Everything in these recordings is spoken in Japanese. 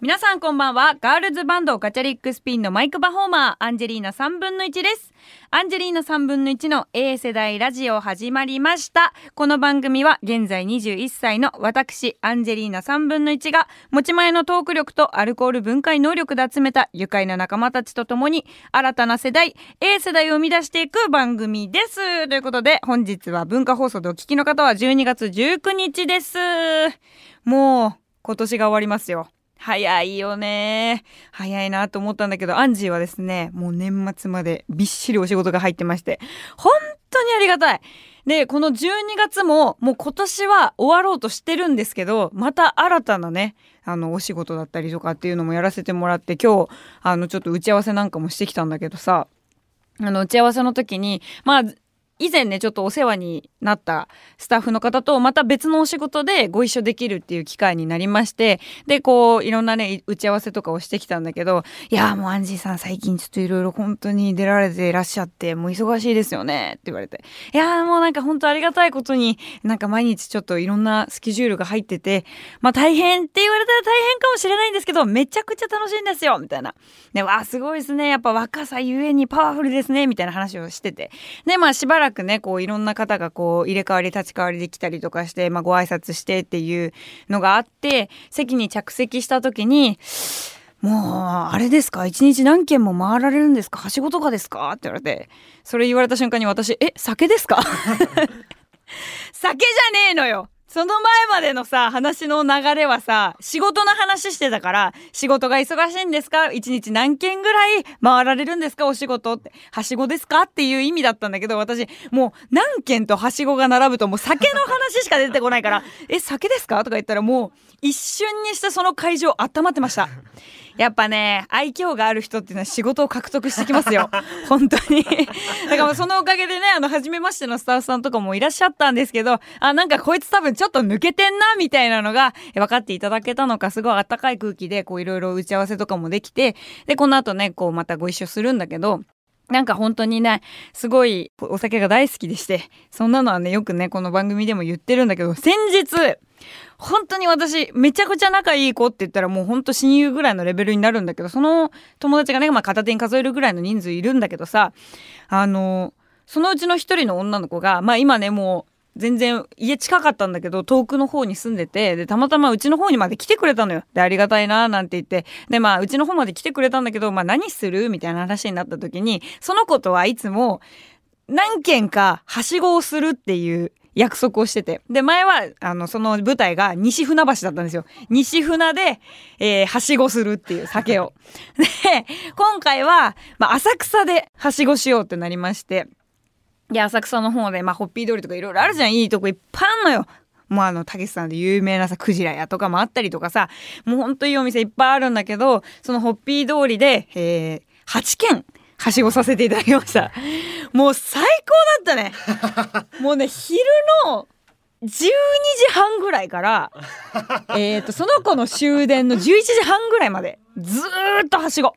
皆さんこんばんは。ガールズバンドガチャリックスピンのマイクパフォーマー、アンジェリーナ3分の1です。アンジェリーナ3分の1の A 世代ラジオ始まりました。この番組は現在21歳の私、アンジェリーナ3分の1が持ち前のトーク力とアルコール分解能力で集めた愉快な仲間たちと共に新たな世代、A 世代を生み出していく番組です。ということで本日は文化放送でお聞きの方は12月19日です。もう今年が終わりますよ。早いよね。早いなと思ったんだけど、アンジーはですね、もう年末までびっしりお仕事が入ってまして、本当にありがたい。で、この12月ももう今年は終わろうとしてるんですけど、また新たなね、あの、お仕事だったりとかっていうのもやらせてもらって、今日、あの、ちょっと打ち合わせなんかもしてきたんだけどさ、あの、打ち合わせの時に、まあ、以前ねちょっとお世話になったスタッフの方とまた別のお仕事でご一緒できるっていう機会になりましてでこういろんなね打ち合わせとかをしてきたんだけどいやもうアンジーさん最近ちょっといろいろ本当に出られていらっしゃってもう忙しいですよねって言われて。いやもうなんか本当ありがたいことになんか毎日ちょっといろんなスケジュールが入っててまあ大変って言われたら大変かもしれないんですけどめちゃくちゃ楽しいんですよみたいな。でわあすごいですね。やっぱ若さゆえにパワフルですねみたいな話をしてて。でまあしばらくくねこういろんな方がこう入れ替わり立ち替わりできたりとかして、まあ、ご挨拶してっていうのがあって席に着席した時に「もうあれですか？一日何軒も回られるんですか？はしごとかですか?」って言われてそれ言われた瞬間に私「え酒ですか? 」酒じゃねえのよその前までのさ話の流れはさ仕事の話してたから仕事が忙しいんですか？一日何件ぐらい回られるんですか？お仕事って。はしごですか？っていう意味だったんだけど私もう何件とはしごが並ぶともう酒の話しか出てこないから え酒ですか？とか言ったらもう一瞬にしてその会場温まってました。やっぱね愛嬌がある人っていうのは仕事を獲得してきますよ。本当に。だからそのおかげでねあの初めましてのスタッフさんとかもいらっしゃったんですけどあなんかこいつ多分ちょっと抜けてんなみたいなのが分かっていただけたのかすごいあったかい空気でこういろいろ打ち合わせとかもできてでこの後ねこうまたご一緒するんだけどなんか本当にね、すごいお酒が大好きでして、そんなのはね、よくね、この番組でも言ってるんだけど、先日、本当に私、めちゃくちゃ仲いい子って言ったらもう本当親友ぐらいのレベルになるんだけど、その友達がね、まあ片手に数えるぐらいの人数いるんだけどさ、あの、そのうちの一人の女の子が、まあ今ね、もう、全然家近かったんだけど遠くの方に住んでてでたまたまうちの方にまで来てくれたのよでありがたいななんて言ってでまあうちの方まで来てくれたんだけどまあ何する？みたいな話になった時にその子とはいつも何件かはしごをするっていう約束をしてて。で、前は、あの、その舞台が西船橋だったんですよ。西船で、えー、はしごするっていう酒を。で、今回は、まあ、浅草ではしごしようってなりまして、で、浅草の方で、まあ、ホッピー通りとかいろいろあるじゃん。いいとこいっぱいあんのよ。もうあの、たけしさんで有名なさ、クジラ屋とかもあったりとかさ、もうほんといいお店いっぱいあるんだけど、そのホッピー通りで、えー、8軒、はしごさせていただきました。もう最高だったね。もうね、昼の12時半ぐらいから、えっと、その子の終電の11時半ぐらいまで、ずーっとはしご。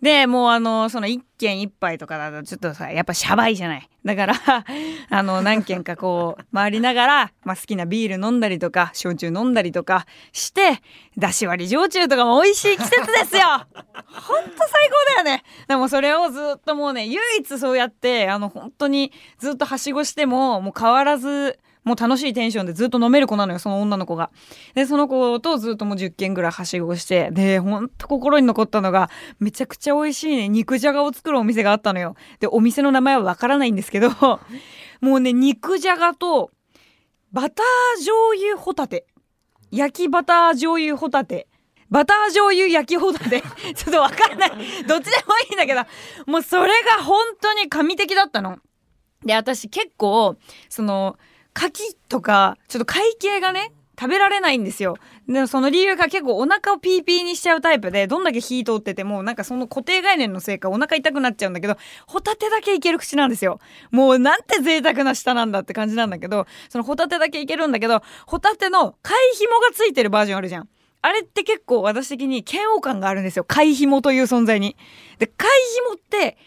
で、もうあの、その一軒一杯とかだとちょっとさ、やっぱシャバいじゃない。だから、あの、何軒かこう、回りながら、まあ好きなビール飲んだりとか、焼酎飲んだりとかして、だし割り焼酎とかも美味しい季節ですよ ほんと最高だよねでもそれをずっともうね、唯一そうやって、あの、本当にずっとはしごしても、もう変わらず、もう楽しいテンションでずっと飲める子なのよ、その女の子が。で、その子とずっともう10軒ぐらいはしごして、で、ほんと心に残ったのが、めちゃくちゃ美味しいね、肉じゃがを作るお店があったのよ。で、お店の名前はわからないんですけど、もうね、肉じゃがと、バター醤油ホタテ。焼きバター醤油ホタテ。バター醤油焼きホタテ。ちょっとわからない。どっちでもいいんだけど、もうそれが本当に神的だったの。で、私結構、その、牡蠣とか、ちょっと会計がね、食べられないんですよ。で、その理由が結構お腹をピーピーにしちゃうタイプで、どんだけ火通ってても、なんかその固定概念のせいかお腹痛くなっちゃうんだけど、ホタテだけいける口なんですよ。もうなんて贅沢な舌なんだって感じなんだけど、そのホタテだけいけるんだけど、ホタテの貝紐がついてるバージョンあるじゃん。あれって結構私的に嫌悪感があるんですよ。貝紐という存在に。で、貝紐って、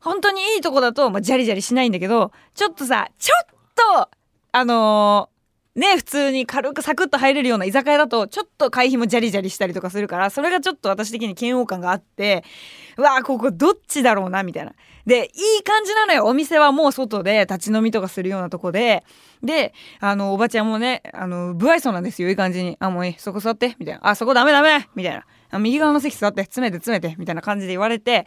本当にいいとこだと、まあ、ジャリジャリしないんだけど、ちょっとさ、ちょっと、あのーね、普通に軽くサクッと入れるような居酒屋だと、ちょっと会費もジャリジャリしたりとかするから、それがちょっと私的に嫌悪感があって、うわここどっちだろうな、みたいな。で、いい感じなのよ。お店はもう外で立ち飲みとかするようなとこで。で、あの、おばちゃんもね、あの、不愛想なんですよ。いい感じに。あ、もういい。そこ座って。みたいな。あ、そこダメダメみたいな。右側の席座って。詰めて詰めて。みたいな感じで言われて。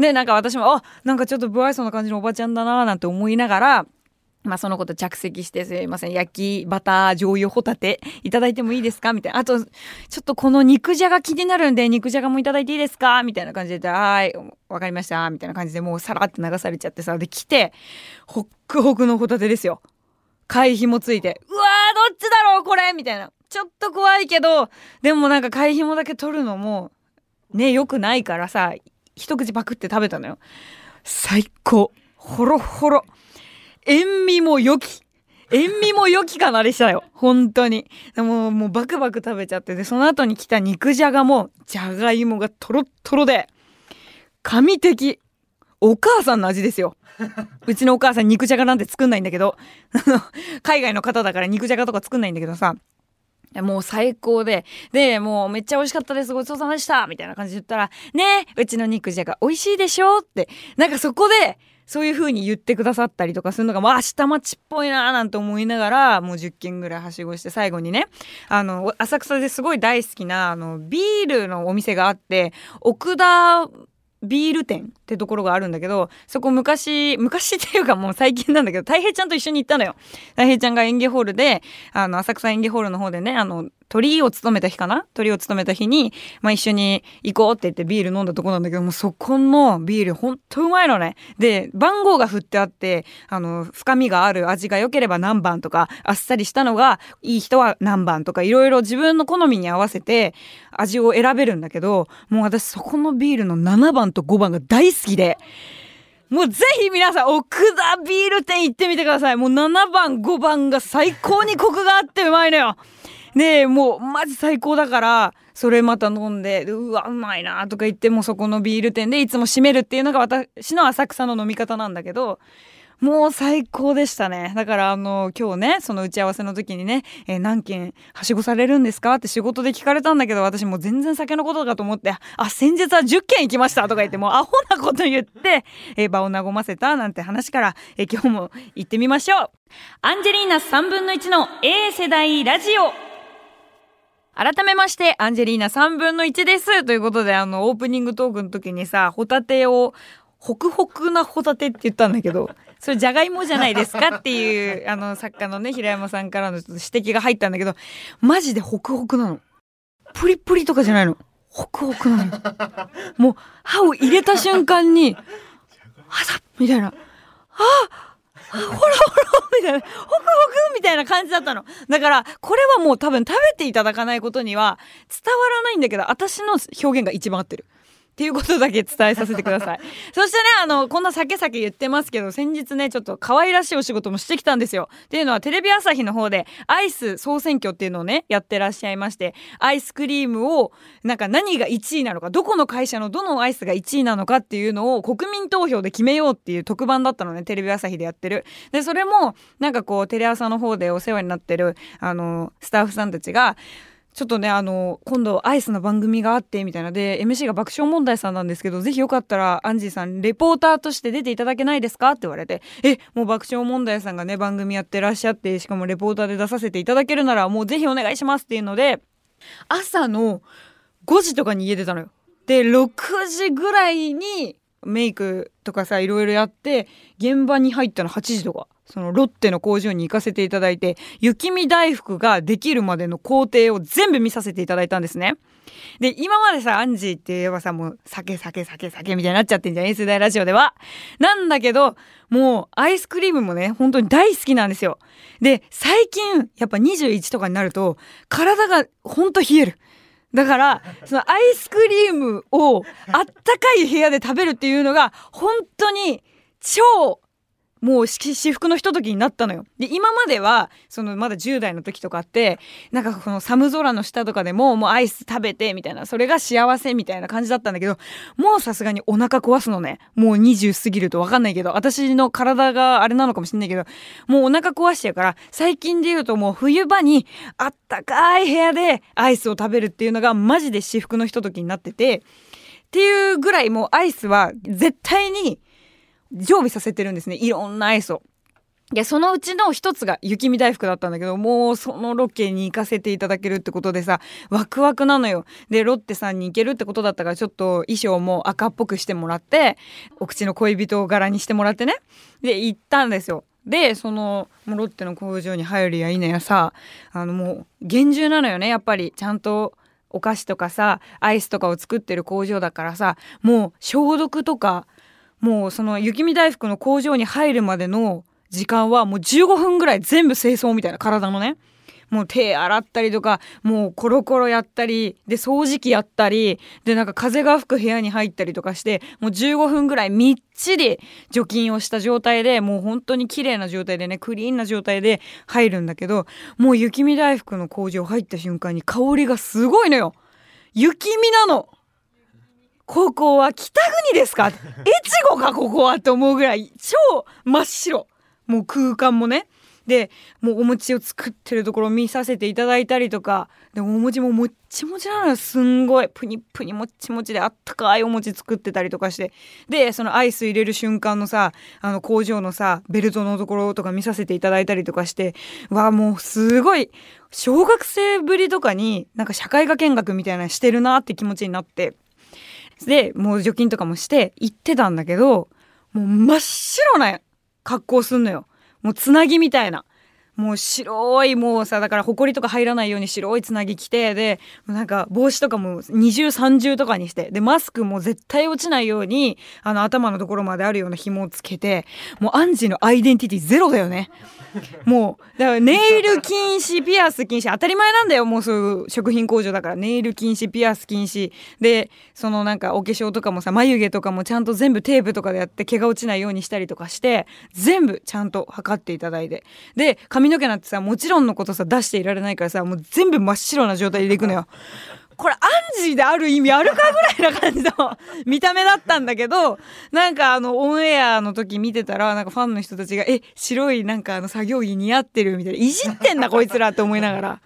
で、なんか私も、あ、なんかちょっと不愛想な感じのおばちゃんだななんて思いながら、まあ、そのこと着席してすいません。焼きバター醤油ホタテいただいてもいいですか？みたいな。あとちょっとこの肉じゃが気になるんで肉じゃがもいただいていいですか？みたいな感じではいわかりました。みたいな感じでもうさらって流されちゃってさで来てホックホクのホタテですよ。会費もついて。うわーどっちだろうこれ！みたいな。ちょっと怖いけどでもなんか会費もだけ取るのもね良くないからさ一口パクって食べたのよ。最高。ホロホロ。塩味も良き。塩味も良きかなでしたよ。本当に。でも、もうバクバク食べちゃってて、その後に来た肉じゃがも、じゃがいもがトロットロで、神的。お母さんの味ですよ。うちのお母さん肉じゃがなんて作んないんだけど、海外の方だから肉じゃがとか作んないんだけどさ、もう最高で、で、もうめっちゃ美味しかったです。ごちそうさまでしたみたいな感じで言ったら、ねえうちの肉じゃが美味しいでしょ？って、なんかそこで、そういう風に言ってくださったりとかするのが、まあ、下町っぽいなーなんて思いながら、もう10軒ぐらいはしごして最後にね、あの、浅草ですごい大好きな、あの、ビールのお店があって、奥田ビール店ってところがあるんだけど、そこ昔、昔っていうかもう最近なんだけど、たい平ちゃんと一緒に行ったのよ。たい平ちゃんが演芸ホールで、あの、浅草演芸ホールの方でね、あの、鳥居を務めた日かな？鳥居を務めた日に、まあ、一緒に行こうって言ってビール飲んだとこなんだけどもそこのビールほんとうまいのねで番号が振ってあってあの深みがある味が良ければ何番とかあっさりしたのがいい人は何番とかいろいろ自分の好みに合わせて味を選べるんだけどもう私そこのビールの7番と5番が大好きで。もうぜひ皆さん、奥田ビール店行ってみてください。もう7番、5番が最高にコクがあってうまいのよ。でもうマジ最高だからそれまた飲んでうわうまいなとか言ってもそこのビール店でいつも閉めるっていうのが私の浅草の飲み方なんだけどもう最高でしたね。だからあの今日ねその打ち合わせの時にね、えー、何件はしごされるんですかって仕事で聞かれたんだけど私もう全然酒のことかと思ってあ先日は10件行きましたとか言ってもうアホなこと言って、えー、場を和ませたなんて話から、えー、今日も行ってみましょう。アンジェリーナ3分の1の A 世代ラジオ改めまして、アンジェリーナ3分の1です。ということで、あの、オープニングトークの時にさ、ホタテを、ホクホクなホタテって言ったんだけど、それじゃがいもじゃないですかっていう、あの、作家のね、平山さんからの指摘が入ったんだけど、マジでホクホクなの。プリプリとかじゃないの。ホクホクなの。もう、歯を入れた瞬間に、はさみたいな。ああほらほらみたいな、ほくほくみたいな感じだったの。だから、これはもう多分食べていただかないことには伝わらないんだけど、私の表現が一番合ってる。っていうことだけ伝えさせてください。そしてねあのこんな酒酒言ってますけど先日ねちょっと可愛らしいお仕事もしてきたんですよ。っていうのはテレビ朝日の方でアイス総選挙っていうのをねやってらっしゃいましてアイスクリームをなんか何が1位なのかどこの会社のどのアイスが1位なのかっていうのを国民投票で決めようっていう特番だったのねテレビ朝日でやってる。でそれもなんかこうテレ朝の方でお世話になってるあのスタッフさんたちがちょっとねあの今度アイスの番組があってみたいなで MC が爆笑問題さんなんですけどぜひよかったらアンジーさんレポーターとして出ていただけないですか？って言われてえもう爆笑問題さんがね番組やってらっしゃってしかもレポーターで出させていただけるならもうぜひお願いしますっていうので朝の5時とかに家出たのよ。で6時ぐらいにメイクとかさいろいろやって現場に入ったの8時とか。そのロッテの工場に行かせていただいて雪見大福ができるまでの工程を全部見させていただいたんですね。で今までさアンジーって言えばさもう酒酒酒酒みたいになっちゃってんじゃん A 世代ラジオでは。なんだけどもうアイスクリームもね本当に大好きなんですよ。で最近やっぱ21とかになると体がほんと冷える。だからそのアイスクリームをあったかい部屋で食べるっていうのが本当に超もう私服のひとときになったのよ。で今まではそのまだ10代の時とかってなんかこの寒空の下とかでももうアイス食べてみたいなそれが幸せみたいな感じだったんだけどもうさすがにお腹壊すのねもう20過ぎると分かんないけど私の体があれなのかもしんないけどもうお腹壊しちゃうから最近で言うともう冬場にあったかい部屋でアイスを食べるっていうのがマジで私服のひとときになっててっていうぐらいもうアイスは絶対に常備させてるんですね。いろんなアイスを。でそのうちの一つが雪見大福だったんだけどもうそのロケに行かせていただけるってことでさワクワクなのよ。でロッテさんに行けるってことだったからちょっと衣装も赤っぽくしてもらってお口の恋人柄にしてもらってね。で行ったんですよ。でそのもロッテの工場に入るやいなやさあのもう厳重なのよね。やっぱりちゃんとお菓子とかさアイスとかを作ってる工場だからさもう消毒とかもうその雪見大福の工場に入るまでの時間はもう15分ぐらい全部清掃みたいな体のね。もう手洗ったりとかもうコロコロやったりで掃除機やったりでなんか風が吹く部屋に入ったりとかしてもう15分ぐらいみっちり除菌をした状態でもう本当に綺麗な状態でねクリーンな状態で入るんだけどもう雪見大福の工場入った瞬間に香りがすごいのよ。雪見なの。ここは北国ですか？越後かここは？って思うぐらい超真っ白。もう空間もね。でもうお餅を作ってるところを見させていただいたりとか。でお餅ももっちもちなのよ。すんごい。プニプニもっちもちであったかいお餅作ってたりとかして。でそのアイス入れる瞬間のさあの工場のさベルトのところとか見させていただいたりとかして。わもうすごい。小学生ぶりとかになんか社会科見学みたいなしてるなって気持ちになってでもう除菌とかもして行ってたんだけどもう真っ白な格好すんのよ。もうつなぎみたいな。もう白いもうさだからほこりとか入らないように白いつなぎ着てでなんか帽子とかも二重三重とかにしてでマスクも絶対落ちないようにあの頭のところまであるような紐をつけてもうアンジーのアイデンティティゼロだよね。もうだからネイル禁止ピアス禁止当たり前なんだよもうそういう食品工場だから。ネイル禁止ピアス禁止。でそのなんかお化粧とかもさ眉毛とかもちゃんと全部テープとかでやって毛が落ちないようにしたりとかして全部ちゃんと測っていただいて。で髪の毛なんてさもちろんのことさ出していられないからさもう全部真っ白な状態でいくのよ。これアンジーである意味あるかぐらいな感じの 見た目だったんだけどなんかあのオンエアの時見てたらなんかファンの人たちが「え白いなんかあの作業着似合ってる」みたいな「いじってんなこいつら」って思いながら。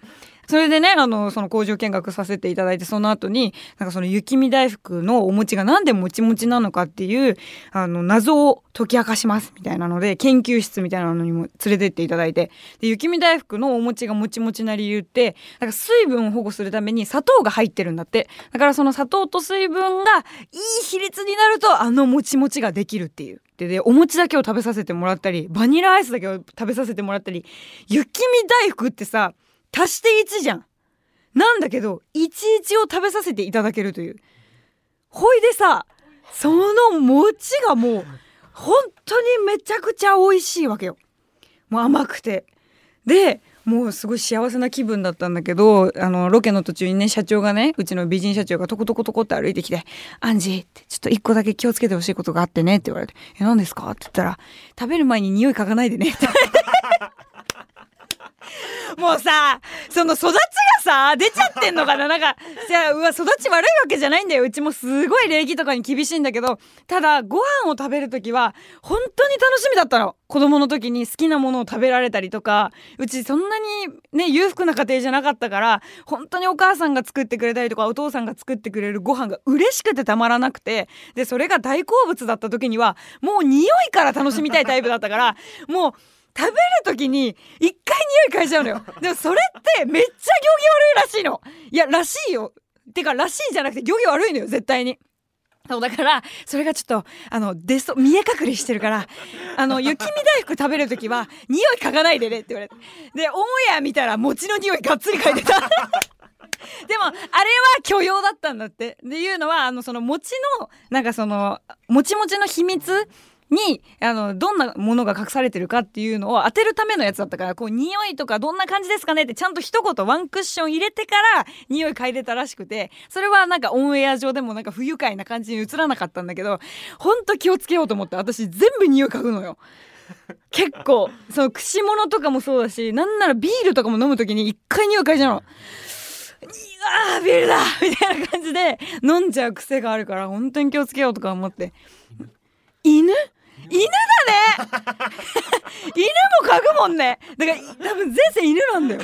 それでねあのその工場見学させていただいてその後になんかその雪見大福のお餅がなんでもちもちなのかっていうあの謎を解き明かしますみたいなので研究室みたいなのにも連れてっていただいてで雪見大福のお餅がもちもちな理由ってなんか水分を保護するために砂糖が入ってるんだってだからその砂糖と水分がいい比率になるとあのもちもちができるっていう。ででお餅だけを食べさせてもらったりバニラアイスだけを食べさせてもらったり雪見大福ってさ足して1じゃん。なんだけど11を食べさせていただけるという。ほいでさその餅がもう本当にめちゃくちゃ美味しいわけよ。もう甘くて。でもうすごい幸せな気分だったんだけどあのロケの途中にね社長がねうちの美人社長がトコトコトコって歩いてきて「アンジー」って「ちょっと一個だけ気をつけてほしいことがあってね」って言われて「え何ですか?」って言ったら「食べる前に匂い嗅がないでね」ってもうさその育ちがさ出ちゃってんのかな？なんかじゃあうわ育ち悪いわけじゃないんだよ。うちもすごい礼儀とかに厳しいんだけどただご飯を食べる時は本当に楽しみだったの。子供の時に好きなものを食べられたりとかうちそんなにね裕福な家庭じゃなかったから本当にお母さんが作ってくれたりとかお父さんが作ってくれるご飯が嬉しくてたまらなくてでそれが大好物だった時にはもう匂いから楽しみたいタイプだったからもう食べる時に一回匂い嗅いじゃうのよ。でもそれってめっちゃ行儀悪いらしいの。いやらしいよ。てからしいじゃなくて行儀悪いのよ絶対に。そうだからそれがちょっとあの出そ見え隠れしてるから。あの雪見大福食べる時は匂い嗅がないでねって言われて。でオンエア見たら餅の匂いがっつり嗅いでた。でもあれは許容だったんだって。っていうのはあのその餅のなんかそのもちもちの秘密にあのどんなものが隠されてるかっていうのを当てるためのやつだったからこう匂いとかどんな感じですかねってちゃんと一言ワンクッション入れてから匂い嗅いでたらしくてそれはなんかオンエア上でもなんか不愉快な感じに映らなかったんだけどほんと気をつけようと思って私全部匂い嗅ぐのよ。結構その串物とかもそうだしなんならビールとかも飲む時に一回匂い嗅いじゃうの。あービールだみたいな感じで飲んじゃう癖があるから本当に気をつけようとか思って犬？犬だね。犬も嗅ぐもんね。だから多分前世犬なんだよ。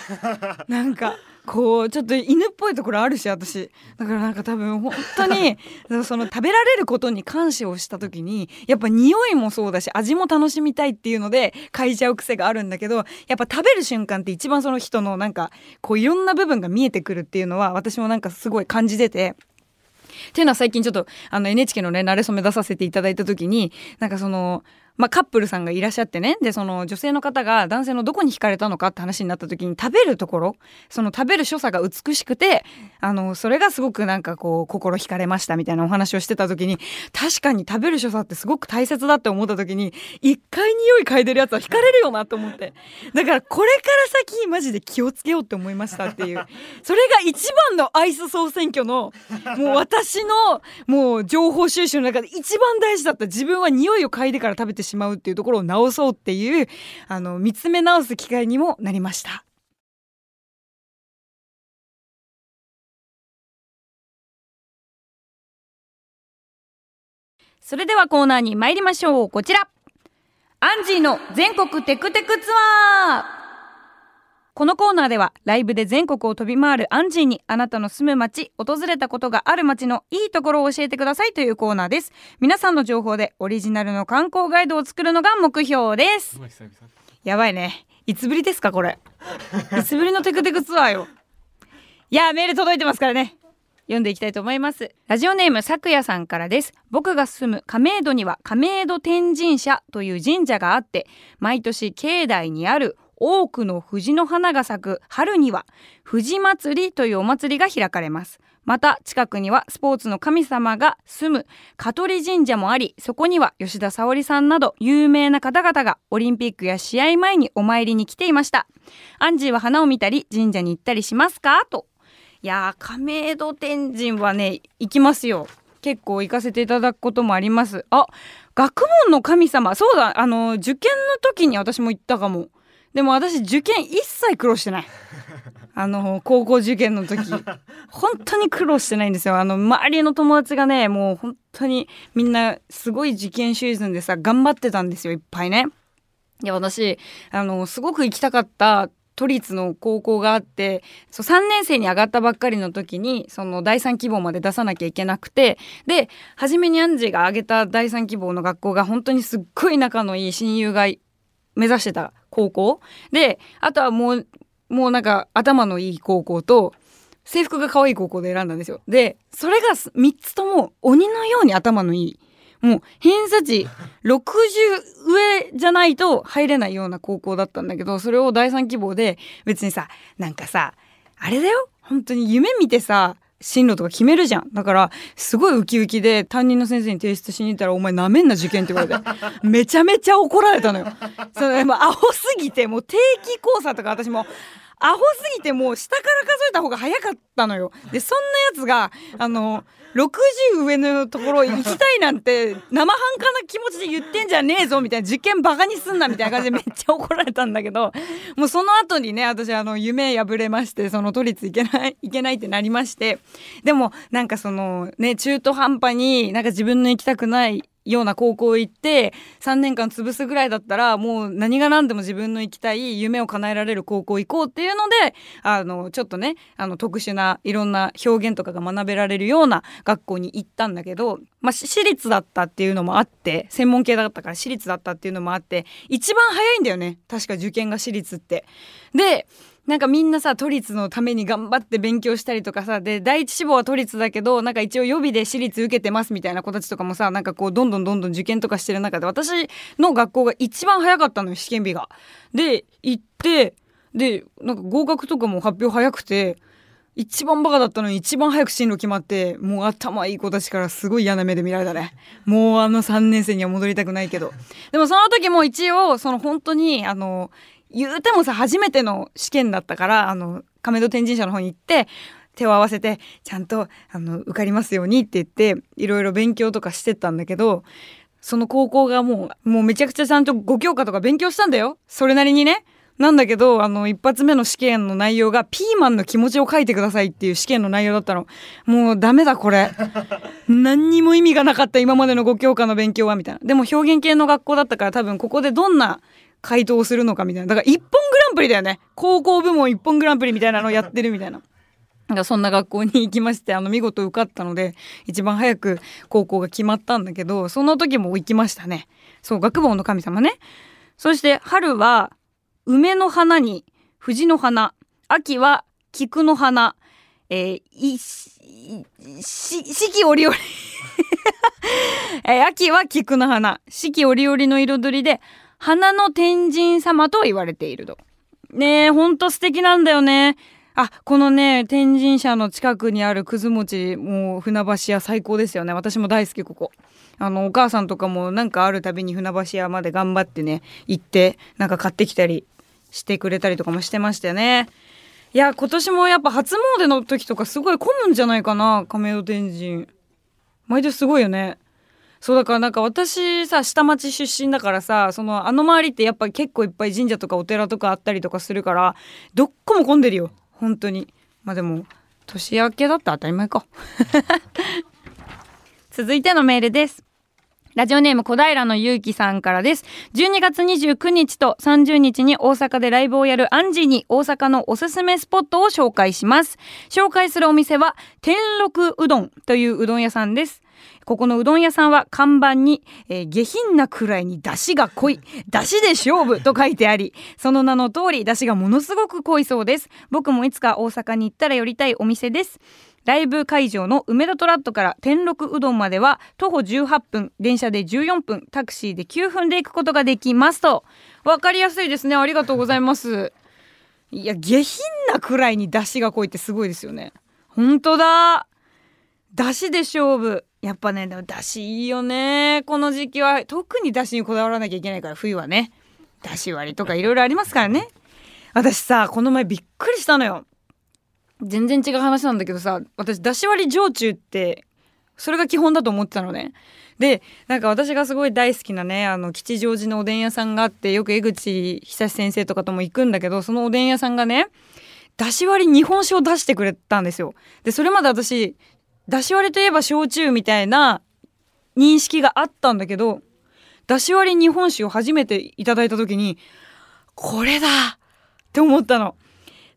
なんかこうちょっと犬っぽいところあるし私。だからなんか多分本当にその食べられることに感謝をした時にやっぱ匂いもそうだし味も楽しみたいっていうので嗅いじゃう癖があるんだけどやっぱ食べる瞬間って一番その人のなんかこういろんな部分が見えてくるっていうのは私もなんかすごい感じてて。っていうのは最近ちょっとあの NHK のね、慣れ初め出させていただいた時に、なんかその、まあ、カップルさんがいらっしゃってね。でその女性の方が男性のどこに惹かれたのかって話になった時に食べるところ。その食べる所作が美しくてあのそれがすごくなんかこう心惹かれましたみたいなお話をしてた時に確かに食べる所作ってすごく大切だって思った時に一回匂い嗅いでるやつは惹かれるよなと思って。だからこれから先マジで気をつけようって思いましたっていう。それが一番のアイス総選挙のもう私のもう情報収集の中で一番大事だった。自分は匂いを嗅いでから食べてしまうっていうところを直そうっていうあの見つめ直す機会にもなりました。それではコーナーに参りましょう。こちら。アンジーの全国テクテクツアーこのコーナーではライブで全国を飛び回るアンジーにあなたの住む街、訪れたことがある街のいいところを教えてくださいというコーナーです。皆さんの情報でオリジナルの観光ガイドを作るのが目標です。やばいね。いつぶりですかこれ。いつぶりのテクテクツアーよ。いや、メール届いてますからね。読んでいきたいと思います。ラジオネームさくやさんからです。僕が住む亀戸には亀戸天神社という神社があって、毎年境内にある多くの藤の花が咲く春には藤祭りというお祭りが開かれます。また近くにはスポーツの神様が住む香取神社もあり、そこには吉田沙保里さんなど有名な方々がオリンピックや試合前にお参りに来ていました。アンジーは花を見たり神社に行ったりしますか？と。いやー亀戸天神はね行きますよ。結構行かせていただくこともあります。あ、学問の神様。そうだ、あの受験の時に私も行ったかも。でも私受験一切苦労してない。あの高校受験の時本当に苦労してないんですよあの周りの友達がねもう本当にみんなすごい受験シーズンでさ頑張ってたんですよいっぱいね。で私あのすごく行きたかった都立の高校があってそう3年生に上がったばっかりの時にその第3希望まで出さなきゃいけなくてで初めにアンジーが挙げた第3希望の学校が本当にすっごい仲のいい親友が目指してた高校。であとはもうもうなんか頭のいい高校と制服が可愛い高校で選んだんですよ。でそれが3つとも鬼のように頭のいい。もう偏差値60上じゃないと入れないような高校だったんだけどそれを第3希望で別にさなんかさあれだよ。本当に夢見てさ進路とか決めるじゃんだからすごいウキウキで担任の先生に提出しに行ったら「お前なめんな受験」って言われてめちゃめちゃ怒られたのよ。それもうアホすぎてもう定期考査とか私もアホすぎてもう下から数えた方が早かったのよ。でそんなやつがあの60上のところ行きたいなんて生半可な気持ちで言ってんじゃねえぞみたいな受験バカにすんなみたいな感じでめっちゃ怒られたんだけどもうその後にね私あの夢破れましてその都立行けない行けないってなりましてでもなんかそのね中途半端になんか自分の行きたくないような高校行って3年間潰すぐらいだったらもう何が何でも自分の行きたい夢を叶えられる高校行こうっていうのであのちょっとねあの特殊ないろんな表現とかが学べられるような学校に行ったんだけど、まあ、私立だったっていうのもあって専門系だったから私立だったっていうのもあって一番早いんだよね確か受験が私立って。でなんかみんなさ都立のために頑張って勉強したりとかさで第一志望は都立だけどなんか一応予備で私立受けてますみたいな子たちとかもさなんかこうどんどんどんどん受験とかしてる中で私の学校が一番早かったのよ試験日が。で行ってでなんか合格とかも発表早くて一番バカだったのに一番早く進路決まってもう頭いい子たちからすごい嫌な目で見られたね。もうあの3年生には戻りたくないけど。でもその時も一応その本当にあの言うてもさ初めての試験だったからあの亀戸天神社の方に行って手を合わせてちゃんとあの受かりますようにって言っていろいろ勉強とかしてたんだけどその高校がもうもうめちゃくちゃちゃんと5教科とか勉強したんだよ。それなりにね。なんだけどあの一発目の試験の内容がピーマンの気持ちを書いてくださいっていう試験の内容だったの。もうダメだこれ。何にも意味がなかった今までの5教科の勉強はみたいな。でも表現系の学校だったから多分ここでどんな回答をするのかみたいな。だから一本グランプリだよね。高校部門一本グランプリみたいなのをやってるみたいな。なんかそんな学校に行きましてあの見事受かったので一番早く高校が決まったんだけどその時も行きましたね。そう学問の神様ね。そして春は梅の花に藤の花。秋は菊の花。えー、いし四季折々。えー、秋は菊の花。四季折々の彩りで花の天神様と言われていると。ねえほんと素敵なんだよね。あこのね天神社の近くにあるくず餅もう船橋屋最高ですよね。私も大好きここ。あのお母さんとかもなんかあるたびに船橋屋まで頑張ってね行ってなんか買ってきたりしてくれたりとかもしてましたよね。いや今年もやっぱ初詣の時とかすごい混むんじゃないかな。亀戸天神。毎年すごいよね。そうだからなんか私さ下町出身だからさそのあの周りってやっぱ結構いっぱい神社とかお寺とかあったりとかするからどっこも混んでるよ。本当に。まあでも年明けだったら当たり前か。続いてのメールです。ラジオネーム小平のゆうきさんからです。12月29日と30日に大阪でライブをやるアンジーに大阪のおすすめスポットを紹介します。紹介するお店は天禄うどんといううどん屋さんです。ここのうどん屋さんは看板に、えー、下品なくらいに出汁が濃い、出汁で勝負と書いてあり、その名の通り出汁がものすごく濃いそうです。僕もいつか大阪に行ったら寄りたいお店です。ライブ会場の梅田トラットから天禄うどんまでは徒歩18分電車で14分タクシーで9分で行くことができますと。分かりやすいですね。ありがとうございます。いや下品なくらいに出汁が濃いってすごいですよね。本当だ。出汁で勝負。やっぱねでも出汁いいよね。この時期は特に出汁にこだわらなきゃいけないから冬はね。出汁割りとかいろいろありますからね。私さこの前びっくりしたのよ。全然違う話なんだけどさ私だし割り焼酎ってそれが基本だと思ってたのね。でなんか私がすごい大好きなねあの吉祥寺のおでん屋さんがあってよく江口久先生とかとも行くんだけどそのおでん屋さんがねだし割り日本酒を出してくれたんですよ。でそれまで私だし割りといえば焼酎みたいな認識があったんだけどだし割り日本酒を初めていただいた時にこれだって思ったの。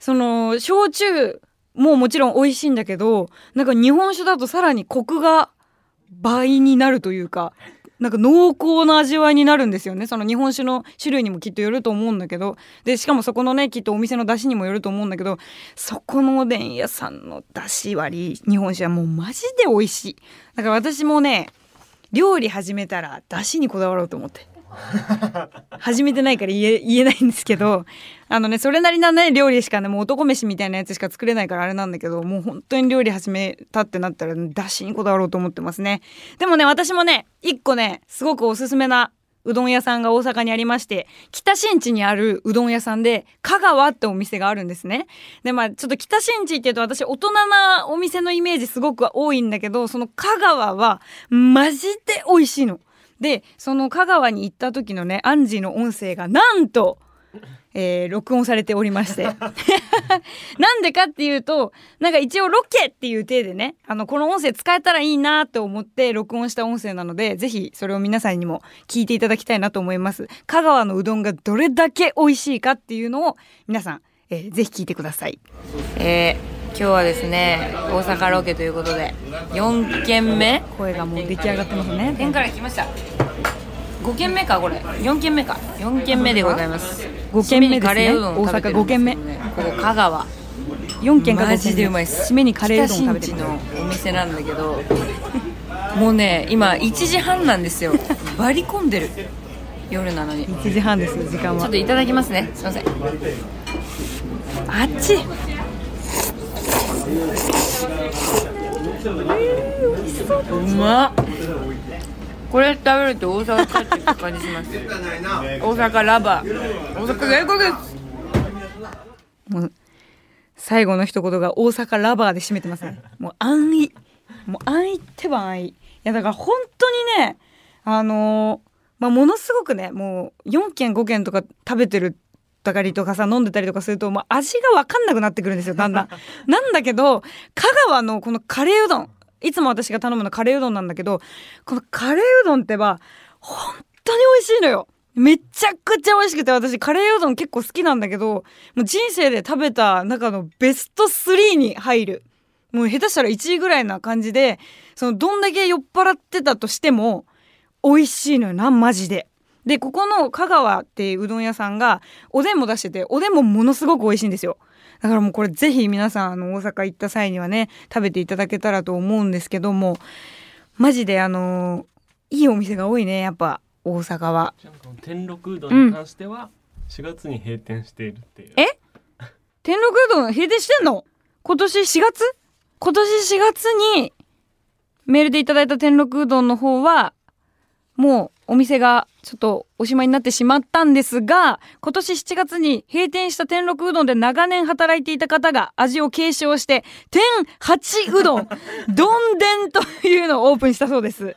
その焼酎もうもちろん美味しいんだけどなんか日本酒だとさらにコクが倍になるというかなんか濃厚な味わいになるんですよね。その日本酒の種類にもきっとよると思うんだけど。でしかもそこのねきっとお店の出汁にもよると思うんだけどそこのおでん屋さんの出汁割り日本酒はもうマジで美味しい。だから私もね料理始めたら出汁にこだわろうと思って。始めてないから言え言えないんですけどあのねそれなりなね料理しかねもう男飯みたいなやつしか作れないからあれなんだけどもう本当に料理始めたってなったらだしにこだわろうと思ってますね。でもね私もね一個ねすごくおすすめなうどん屋さんが大阪にありまして北新地にあるうどん屋さんで香川ってお店があるんですね。でまあちょっと北新地っていうと私大人なお店のイメージすごく多いんだけどその香川はマジで美味しいの。でその香川に行った時のねアンジーの音声がなんとえー、録音されておりまして。なんでかっていうとなんか一応ロケっていう体でねあのこの音声使えたらいいなと思って録音した音声なのでぜひそれを皆さんにも聞いていただきたいなと思います。香川のうどんがどれだけ美味しいかっていうのを皆さん、えー、ぜひ聞いてください。えー今日はですね大阪ロケということで4軒目？声がもう出来上がってますね。天から来ました。5軒目かこれ。4軒目か。4軒目でございます。5軒目ですね。大阪5軒目。ここ香川。4軒かマジでうまいです。締めにカレーうどん食べてのお店なんだけどもうね今1時半なんですよ。バリ込んでる。夜なのに。1時半です時間は。ちょっといただきますね。すいません。あっちうまっ。これ食べると大阪帰ってきた感じします。大阪ラバー。大阪最高です。もう最後の一言が大阪ラバーで締めてますね。もう安易。もう安易ってば安易。いやだから本当にねあのーまあ、ものすごくねもう4軒5軒とか食べてるたりとかさ飲んでたりとかすると、まあ、味が分かんなくなってくるんですよだんだん。なんだけど香川のこのカレーうどんいつも私が頼むのカレーうどんなんだけどこのカレーうどんってば本当に美味しいのよ。めちゃくちゃ美味しくて私カレーうどん結構好きなんだけどもう人生で食べた中のベスト3に入るもう下手したら1位ぐらいな感じでそのどんだけ酔っ払ってたとしても美味しいのよなマジで。でここの香川っていううどん屋さんがおでんも出してておでんもものすごく美味しいんですよ。だからもうこれぜひ皆さんあの大阪行った際にはね食べていただけたらと思うんですけどもマジであのいいお店が多いねやっぱ大阪は。天禄うどんに関しては4月に閉店しているっていう。え？天禄うどん閉店してんの？今年4月？今年4月にメールでいただいた天禄うどんの方はもうお店がちょっとおしまいになってしまったんですが今年7月に閉店した天禄うどんで長年働いていた方が味を継承して天八うどん どんでんというのをオープンしたそうです。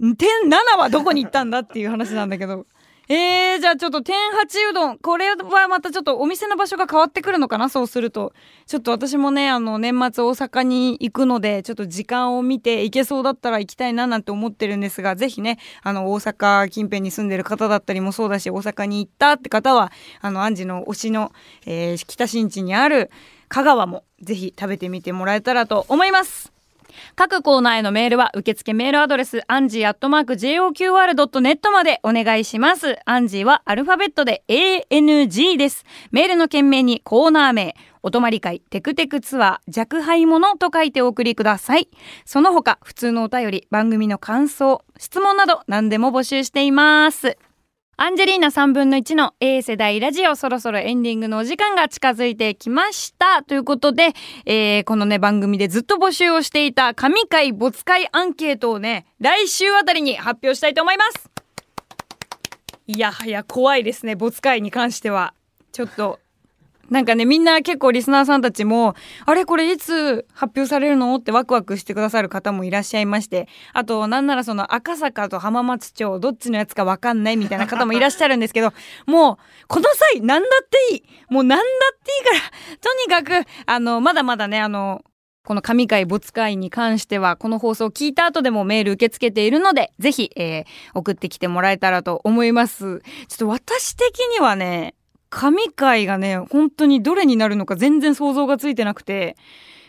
天7はどこに行ったんだっていう話なんだけどえー、じゃあちょっと天八うどん。これはまたちょっとお店の場所が変わってくるのかな？そうすると。ちょっと私もねあの年末大阪に行くのでちょっと時間を見て行けそうだったら行きたいななんて思ってるんですがぜひねあの大阪近辺に住んでる方だったりもそうだし大阪に行ったって方はあのアンジの推しの、えー、北新地にある香川もぜひ食べてみてもらえたらと思います。各コーナーへのメールは受付メールアドレスアンジーアットマーク JOQR.net までお願いします。アンジーはアルファベットで ANG です。メールの件名にコーナー名、お泊り会、テクテクツアー、弱敗者と書いてお送りください。その他、普通のお便り、番組の感想、質問など何でも募集しています。アンジェリーナ3分の1の A 世代ラジオそろそろエンディングのお時間が近づいてきました。ということで、えー、このね番組でずっと募集をしていた神回没会アンケートをね、来週あたりに発表したいと思います。いやはや怖いですね、没会に関しては。ちょっとなんかねみんな結構リスナーさんたちもあれこれいつ発表されるの？ってワクワクしてくださる方もいらっしゃいましてあとなんならその赤坂と浜松町どっちのやつかわかんないみたいな方もいらっしゃるんですけどもうこの際何だっていい！もう何だっていいからとにかくあのまだまだねあのこの神回没会に関してはこの放送を聞いた後でもメール受け付けているのでぜひ、えー、送ってきてもらえたらと思います。ちょっと私的にはね神回がね本当にどれになるのか全然想像がついてなくて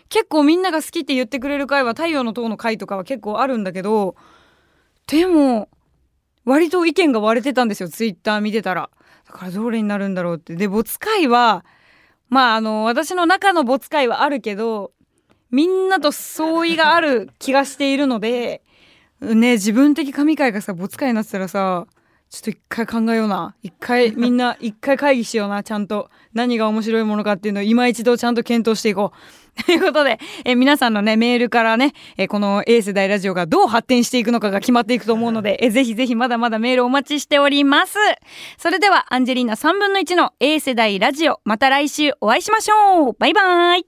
結構みんなが好きって言ってくれる回は太陽の塔の回とかは結構あるんだけどでも割と意見が割れてたんですよツイッター見てたら。だからどれになるんだろうって。で没回はまああの私の中の没回はあるけどみんなと相違がある気がしているのでね自分的神回がさ没回になってたらさちょっと一回考えような。一回 みんな一回会議しような。ちゃんと。何が面白いものかっていうのを今一度ちゃんと検討していこう。ということでえ皆さんのねメールからねえこの A 世代ラジオがどう発展していくのかが決まっていくと思うのでえぜひぜひまだまだメールお待ちしております。それではアンジェリーナ3分の1の A 世代ラジオまた来週お会いしましょう。バイバイ